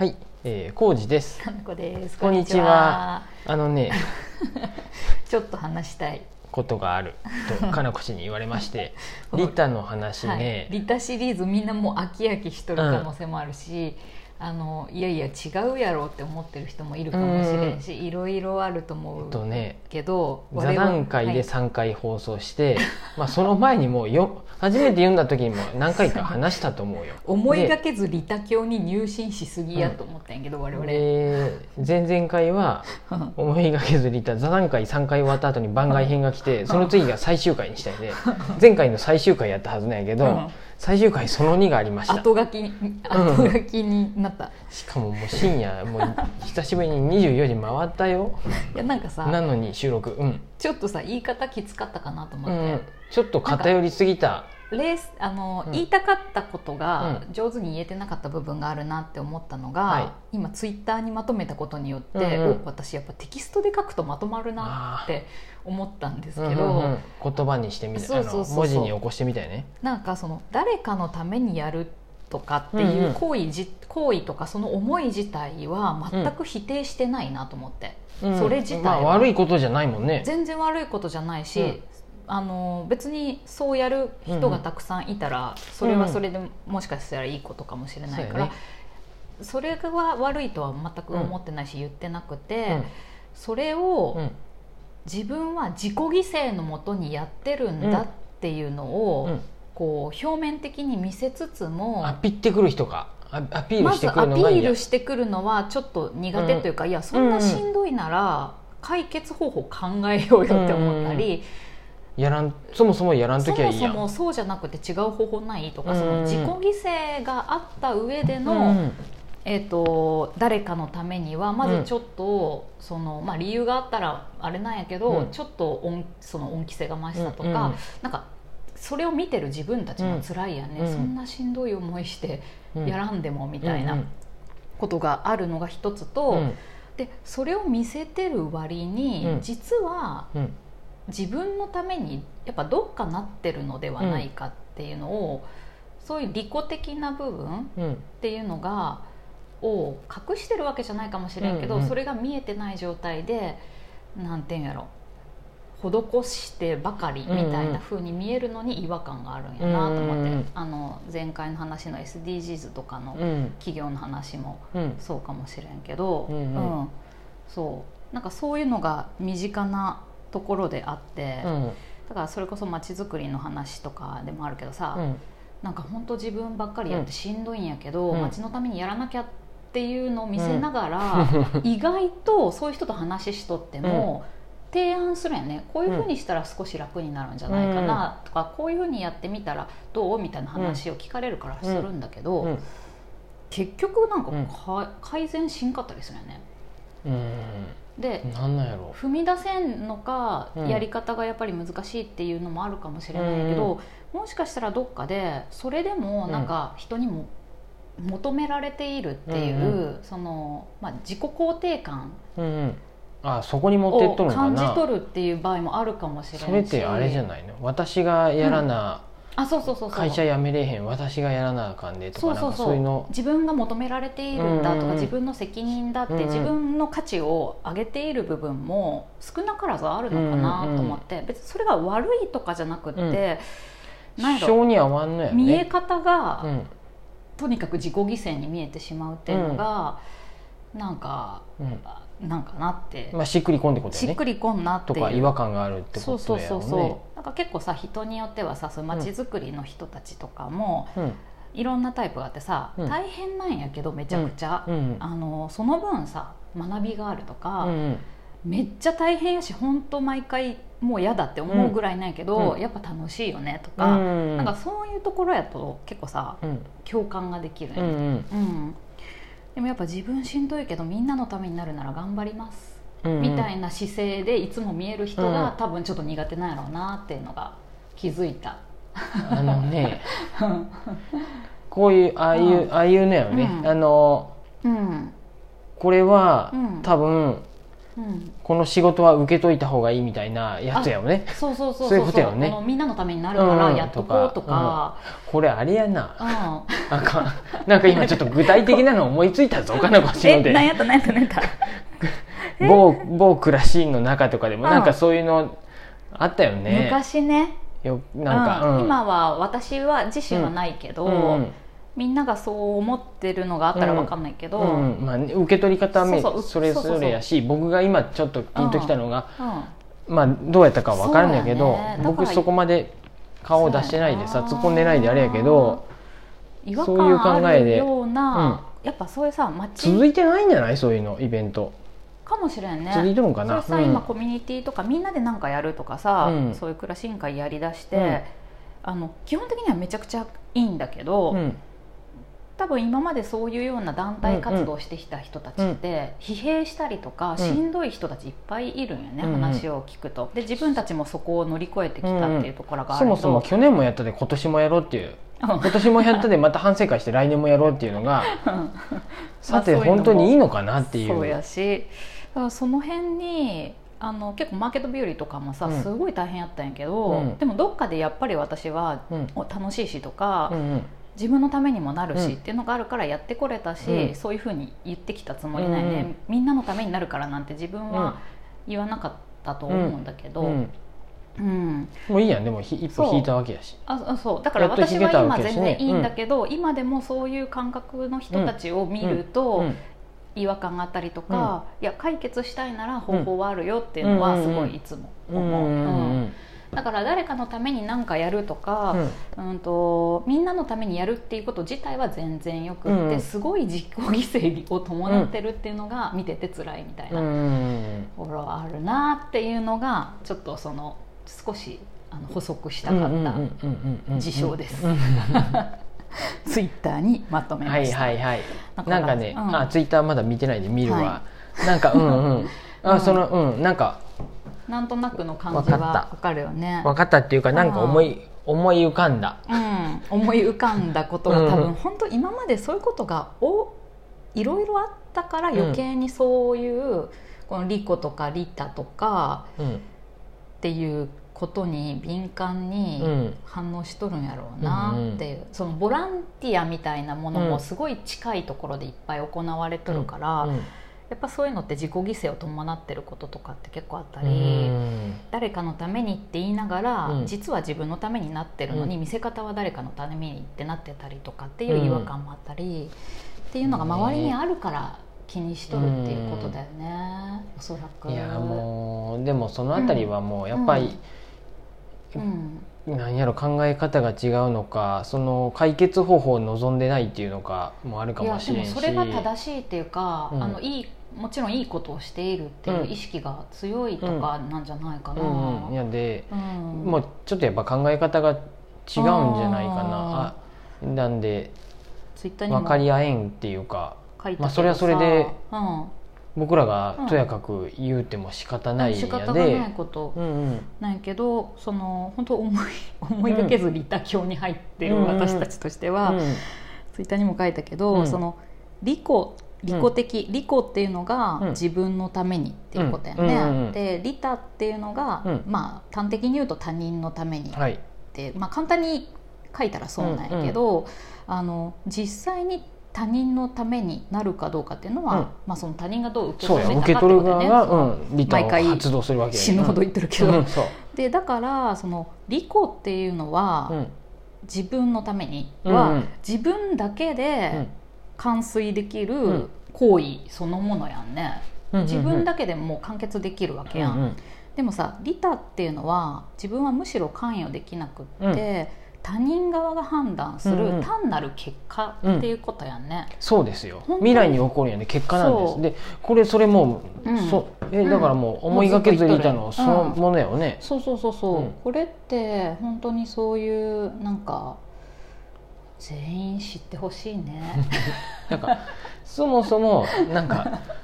はい、えー、浩二です。かなこです。こんにちは。あのね、ちょっと話したい。ことがあると かなこ氏に言われまして、はいリタの話はいね、リタシリーズみんなもう飽き飽きしとる可能性もあるし、あのいやいや違うやろうって思ってる人もいるかもしれんし、いろいろあると思うとね、けど、座我々談会ではい3回放送して、まあその前にもうよ初めて読んだ時にも何回か話したと思うよ。思いがでけずリタ教に入信しすぎやと思ったんやけど、我々。で前々回はうん 思いがけずリタ座談会3回終わった後に番外編が来てその次が最終回にしたいで前回の最終回やったはずなんやけど、うん最終回その2がありました。後書きに後書きになった。しかももう深夜もう久しぶりに24時回ったよ。いやなんかさ、なのに収録。うん、ちょっとさ言い方きつかったかなと思って。うん、ちょっと偏りすぎたレースあの、うん。言いたかったことが上手に言えてなかった部分があるなって思ったのが、はい。今ツイッターにまとめたことによって、うんうん。お私やっぱテキストで書くとまとまるなって思ったんですけど、うんうんうん言葉にしてみたそうそうそうそう。あの文字に起こしてみたいね。なんかその誰かのためにやるとかっていんううん。行為じ、行為とかその思い自体は全く否定してないなと思って、うん。それ自体まあ、は悪いことじゃないもんね。全然悪いことじゃないし、うんあの別にそうやる人がたくさんいたら、それはそれでもしかしたらいいことかもしれないから、それが悪いとは全く思ってないし、言ってなくて、それをうん。自分は自己犠牲のもとにやってるんだっていうのを、うん。こう表面的に見せつつもアピってくる人がアアピールまずしてくアピーるのがいいやルしてくるのはちょっと苦手というか、いやそんなしんどいなら解決方法考えようよって思ったり。やらんそもそもやらんそ時はいいやん。もそもそうじゃなくて違う方法ないとか、うん。その自己犠牲があった上での、うん。えー、と誰かのためにはまずちょっと、そのまあ、理由があったらあれなんやけど、うん。ちょっと恩その恩着せがましさとか、うん。うん。なんかそれを見てる自分たちも辛いやね、うん。そんなしんどい思いしてうん。やらんでもみたいうんうなん。ことがあるのが一つと、うん。でそれを見せてる割に、うん。実はうん自分のためにやっぱどっかなってるのではないかっていうのを、そういう利己的な部分うん。っていうのがを隠してるわけじゃないかもしれんけど、うんうんそれが見えてない状態でなんていうんやろ施してばかりみたいな風に見えるのに違和感があるんやなと思って、うんうんうん。あの前回の話の SDGs とかのうん。企業の話もうん。そうかもしれんけど、うん。うん。そう。なんかそういうのが身近なところであって、うん。だからそれこそ街づくりの話とかでもあるけどさ、うん。なんか本当自分ばっかりやってしんどいんやけど、うん。街のためにやらなきゃっていうのを見せながら、意外とそういう人と話しとっても、提案するんやね。こういうふうにしたら少し楽になるんじゃないかなとか、こういうふうにやってみたらどうみたいな話を聞かれるからするんだけど、うん。結局なんかうんか改善しんかったりするよね。うんでなんなんやろ。踏み出せんのか、うん。やり方がやっぱり難しいっていうのもあるかもしれないけど、もしかしたらどっかでそれでもなんか人にも求められているっていう、うんそのまあ、自己肯定感うんうん。あそこに持ってっをとるのか感じな取るっていう場合もあるかもしれないし。それってあれじゃないの？私がやらな、あそうそうそうそう。会社辞めれへん私がやらなあかんでとかそうそうそう。そういうの。自分が求められているんだとか、うんうん自分の責任だって、うんうん。自分の価値を上げている部分も少なからずあるのかなと思って、別にそれが悪いとかじゃなくって、なん性に合わんのやね。見え方が、うん。とにかく自己犠牲に見えてしまうっていうのが、なんかうん。なんかなって、まあ、しっくりこんってことやね。しっくりこんなっていう。とか違和感があるってそうことやろそうそうそう、う。ねなんか結構さ人によってはさそういう街づくりの人たちとかも、うん。いろんなタイプがあってさ、うん。大変なんやけどめちゃくちゃ、うん。あのその分さ学びがあるとか、うんめっちゃ大変やし本当毎回もう嫌だって思うぐらいなんやけど、うん。やっぱ楽しいよねとうか、ん。なんかそういうところやと結構さうん。共感ができるうんうん。うん、でもやっぱ自分しんどいけどみんなのためになるなら頑張ります、うんみたいな姿勢でいつも見える人が、うん。多分ちょっと苦手なんやろうなっていうのが気づいた。あのね こういうああいう、うん。ああいうのやろね、うん。あのうんこれは、うん。多分この仕事は受けといた方がいいみたいなやつやよね。そうそうそうそういうことやよね。このみんなのためになるからうんやっとこうとか、これあれやな。うん。なん。かなんか今ちょっと具体的なの思いついたぞかなこしので。え何やった何やった何やった。え 某某クラシーンの中とかでもうん。なんかそういうのあったよね。昔ね。よなんか、うん。うん。今は私は自身はないけど、うんみんながそう思ってるのがあったら分かんないけど、うん。うんまあね、受け取り方はめそれぞれやし僕が今ちょっとピンときたのが、うん。まあどうやったか分からんやけどね。僕そこまで顔を出してないでさ突っ込んでないであれやけどそういう考えでような、やっぱそういうさ街。続いてないんじゃない？そういうのイベントかもしれんね。るのかな？それさ、うん。今コミュニティとかみんなで何かやるとかさ、うん。そういう暮らし委員会やりだして、うん。あの基本的にはめちゃくちゃいいんだけど、うん。多分今までそういうような団体活動をしてきた人たちって、疲弊したりとかしんどい人たちいっぱいいるんよね、うん。うん話を聞くと。で自分たちもそこを乗り越えてきたっていうところがあると、そもそも去年もやったで今年もやろうっていう。うん。今年もやったでまた反省会して来年もやろうっていうのがさて本当にいいのかなっていう。そうやし。だからその辺にあの結構マーケット日和とかもさ、うん。すごい大変やったんやけど、うん。でもどっかでやっぱり私はうん。お楽しいしとか、うんうん。自分のためにもなるし、うん。っていうのがあるからやってこれたし、うん。そういうふうに言ってきたつもりないね、うんみんなのためになるからなんて自分は言わなかったと思うんだけど、うん。うん。もういいやんでもひ一歩引いたわけやし。ああそう。だから私は今全然いいんだけど、今でもそういう感覚の人たちを見ると、うん違和感があったりとか、いや解決したいなら方法はあるよっていうのはすごいいつも思う、うんうんうん。うん。だから誰かのために何かやるとか、うん。とみんなのためにやるっていうこと自体は全然よくって、うん。すごい自己犠牲を伴ってるっていうのが見てて辛いみたいなうんうんところはあるなっていうのがちょっとその少しあの補足したかった事象ですうんうんうん ツイッターにまとめはいました。はいはいだらなんかね、うん。あツイッターまだ見てないで見るわ、はなんかうんうん。うん。あそのうん。なんかなんとなくの感じはわかるよね。分かったっていうかなんか思い思い浮かんだ。うん、思い浮かんだことが多うん。分本当今までそういうことがおいろいろあったから余計にそういう、このリコとかリタとかうん。っていうことに敏感うにん。反応しとるんやろうなっていう、そのボランティアみたいなものうん。もすごい近いところでいっぱい行われとるから、うんやっぱそういうのって自己犠牲を伴ってることとかって結構あったうり。ん。誰かのためにって言いながら、うん。実は自分のためになってるのに、見せ方は誰かのためにってなってたりとかっていう違和感もあったり、っていうのが周りにあるから気にしとるっていうことだよね、おそらく。いやもうでもそのあたりはもうやっぱり、うん。なんやろ考え方が違うのかその解決方法を望んでないっていうのかもあるかもしれんし。でもそれが正しいっていうか、うん。あのいいもちろんいいことをしているっていう意識が強いとかなんじゃないかな、うん。うん。いやで、うん。もうちょっとやっぱ考え方が違うんじゃないかな。あなんで分かり合えんっていうか。まあそれはそれでうん僕らがとやかく言うても仕方ないん仕や方がないで、こと。うんうんなんやけどその本当思い 思いがけずリタ教に入ってるうん。私たちとしては、うん。ツイッターにも書いたけど、うん。その利己利己的、利己っていうのがうん。自分のためにっていうことやね、うん。うん。うん。うん。で利他っていうのが、うん。まあ端的に言うと他人のためにっはいて、まあ、簡単に書いたらそうなんやけど、あの実際に他人のためになるかどうかっていうのは、うん。まあ、その他人がどう受け取るかってことだ側が、よね。うん、毎回を発動するわ死ぬほど言ってるけど、うん。そう、でだからその利己っていうのは、うん。自分のためにうんは、うん。自分だけうでん。完遂できうるん。行為そのものやんね、うん自分だけでもう完結できるわけやん、うんうん。でもさ利他っていうのは自分はむしろ関与できなくって、他人側が判断すうんうん。る単なる結果っていうことやんね、そうですよ。未来に起こるんやね。結果なんですでこれそれもう、うん。そえうん。だからもう思いがけずリタのそのものやよね、そうそうそうそう、うん。これって本当にそういうなんか全員知ってほしいね。なんかそもそもなんか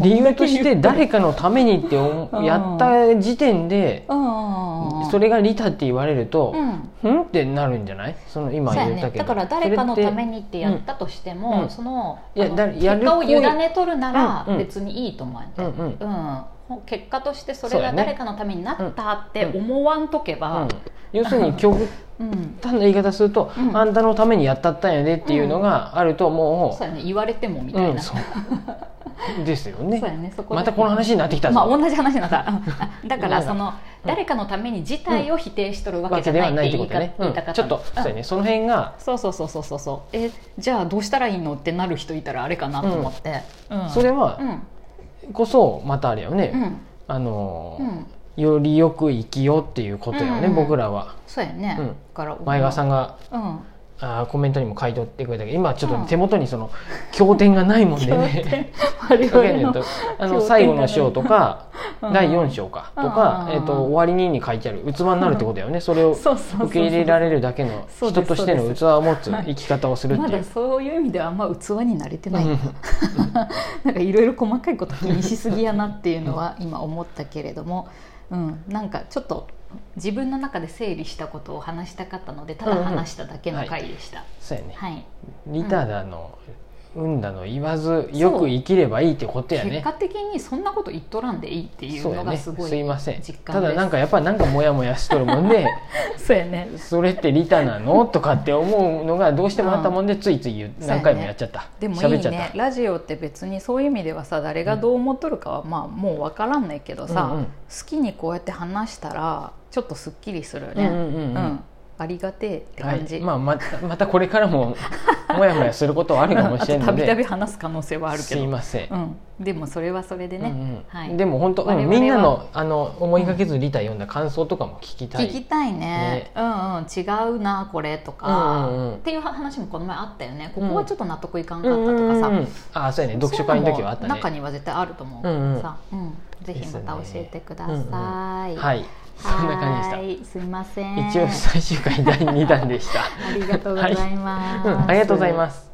理由として誰かのためにってやった時点でうん。それが利他って言われるとうん。ん？ってなるんじゃない？その今言ったけど。ねだから誰かのためににってやったとしても、うんそのいやだやる結果を委ねとるならうんうん。別にいいと思うんやって、うんうん。うん。ほ結果としてそれが誰かのためになったって思わんとけば、要するに極うん。端な言い方すると、うん。あんたのためにやったったんやでっていうのがあるともそうやね。言われてもみう、たいな、うん、ですよね。そうやね。そこまたこの話になってきたぞ。まあ同じ話になった。う んだからその誰かのために自体を否定しとるわけじゃなはいないってことね、うん、ちょっとうんそうやね。その辺が、そうそうそうそうそう。そうえじゃあどうしたらいいのってなる人いたらあれかなと思って、うん。それはうん。こそまたあれよね、うん。あのよりよく生きようっていうことよね、うん。僕らは。そうやね、から前川さんがうん。あーコメントにも書いておってくれたけど今ちょっとうん。手元にその経典がないもんでねあの最後の章とかうん。第4章かとか、うんえー、と終わりにに書いてある。器になるってことだよね。それを受け入れられるだけの人としての器を持つはい。生き方をするってまだいう。そういう意味ではあんま器に慣れてない、うん。なんかいろいろ細かいこと気にしすぎやなっていうのは今思ったけれども、うん、なんかちょっと自分の中で整理したことを話したかったのでただ話しただけの回でした、そうやね。はい。リタだの、うんだの言わずよく生きればいいってことやね。結果的にそんなこと言っとらんでいいっていうのがすごいすいません。ただなんかやっぱりなんかモヤモヤしとるもんで そうやね。それってリタなの？とかって思うのがどうしてもあったもんでついつい何回もやっちゃった。でもい喋っちゃっいねラジオって別にそういう意味ではさ誰がどう思っとるかはまあもう分からんないけどさ、うんうん。好きにこうやって話したらちょっとすっきりするよね、うんうんうん。うんありがてえっては感じ、い、まあまたまたこれからももやもやすることはあるかもしれないので。びたび話す可能性はあるけすどいません、うん、でもそれはそれでね、うんうん。はい、でも本当、うんみんなのあの思いがけずリタ読んだ感想とかも聞きたい、聞きたいね。ね。うんうん。違うなこれとか、うんうんうん。っていう話もこの前あったよね。ここはちょっと納得いかんかうったとかさ、んうんうん。ああそうやね。読書会の時はあったね。中には絶対あると思う、うんうん。さ、うん、ぜひまた教えてください、うんうん。はいそんな感じではいすいません。した一応最終回第2弾でした。ありがとうございます、うん、ありがとうございます